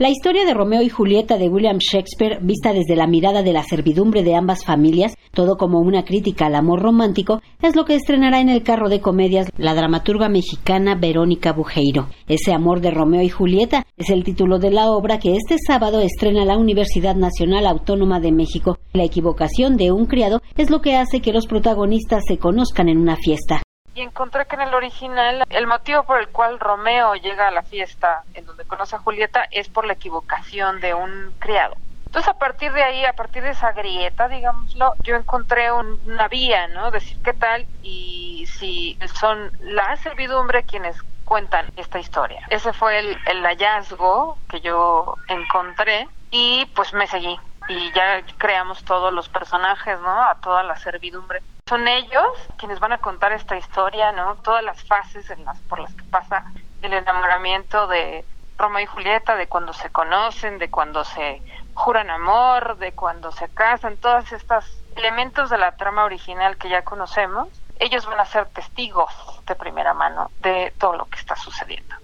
La historia de Romeo y Julieta de William Shakespeare, vista desde la mirada de la servidumbre de ambas familias, todo como una crítica al amor romántico, es lo que estrenará en el carro de comedias la dramaturga mexicana Verónica Bujeiro. Ese amor de Romeo y Julieta es el título de la obra que este sábado estrena la Universidad Nacional Autónoma de México. La equivocación de un criado es lo que hace que los protagonistas se conozcan en una fiesta encontré que en el original el motivo por el cual Romeo llega a la fiesta en donde conoce a Julieta es por la equivocación de un criado. Entonces a partir de ahí, a partir de esa grieta, digámoslo, yo encontré una vía, ¿no? Decir qué tal y si son la servidumbre quienes cuentan esta historia. Ese fue el, el hallazgo que yo encontré y pues me seguí y ya creamos todos los personajes, ¿no? A toda la servidumbre son ellos quienes van a contar esta historia, ¿no? Todas las fases en las por las que pasa el enamoramiento de Roma y Julieta, de cuando se conocen, de cuando se juran amor, de cuando se casan, todos estos elementos de la trama original que ya conocemos, ellos van a ser testigos de primera mano de todo lo que está sucediendo.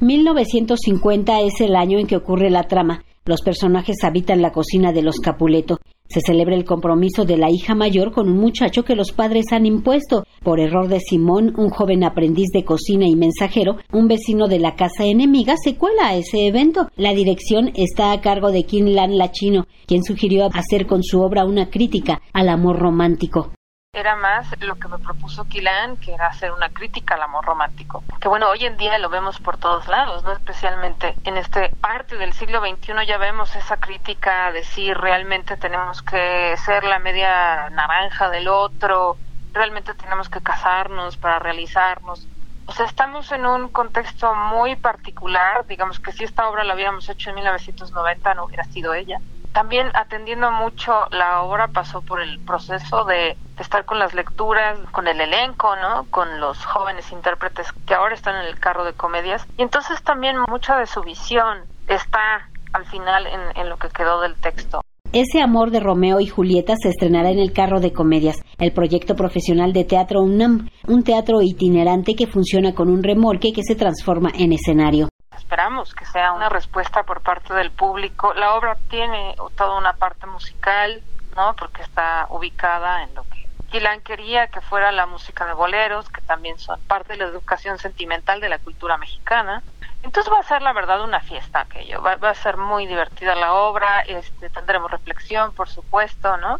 1950 es el año en que ocurre la trama. Los personajes habitan la cocina de los Capuleto. Se celebra el compromiso de la hija mayor con un muchacho que los padres han impuesto. Por error de Simón, un joven aprendiz de cocina y mensajero, un vecino de la casa enemiga se cuela a ese evento. La dirección está a cargo de Kim Lan Lachino, quien sugirió hacer con su obra una crítica al amor romántico era más lo que me propuso Kilan, que era hacer una crítica al amor romántico. Que bueno, hoy en día lo vemos por todos lados, ¿no? Especialmente en este parte del siglo XXI ya vemos esa crítica de si realmente tenemos que ser la media naranja del otro, realmente tenemos que casarnos para realizarnos. O sea, estamos en un contexto muy particular, digamos que si esta obra la hubiéramos hecho en 1990 no hubiera sido ella también atendiendo mucho la obra pasó por el proceso de, estar con las lecturas, con el elenco, ¿no? Con los jóvenes intérpretes que ahora están en el carro de comedias. Y entonces también mucha de su visión está al final en, en lo que quedó del texto. Ese amor de Romeo y Julieta se estrenará en el Carro de Comedias, el proyecto profesional de Teatro UNAM, un teatro itinerante que funciona con un remolque que se transforma en escenario esperamos que sea una respuesta por parte del público. La obra tiene toda una parte musical, ¿no? Porque está ubicada en lo que Quilan quería que fuera la música de boleros, que también son parte de la educación sentimental de la cultura mexicana. Entonces va a ser la verdad una fiesta aquello, va, va a ser muy divertida la obra, este, tendremos reflexión, por supuesto, ¿no?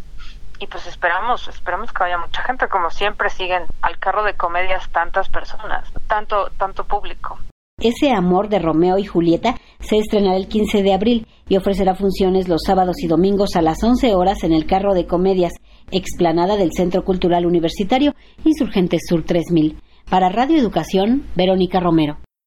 Y pues esperamos, esperamos que vaya mucha gente, como siempre siguen al carro de comedias tantas personas, tanto, tanto público. Ese amor de Romeo y Julieta se estrenará el 15 de abril y ofrecerá funciones los sábados y domingos a las 11 horas en el Carro de Comedias, explanada del Centro Cultural Universitario Insurgentes Sur 3000. Para Radio Educación, Verónica Romero.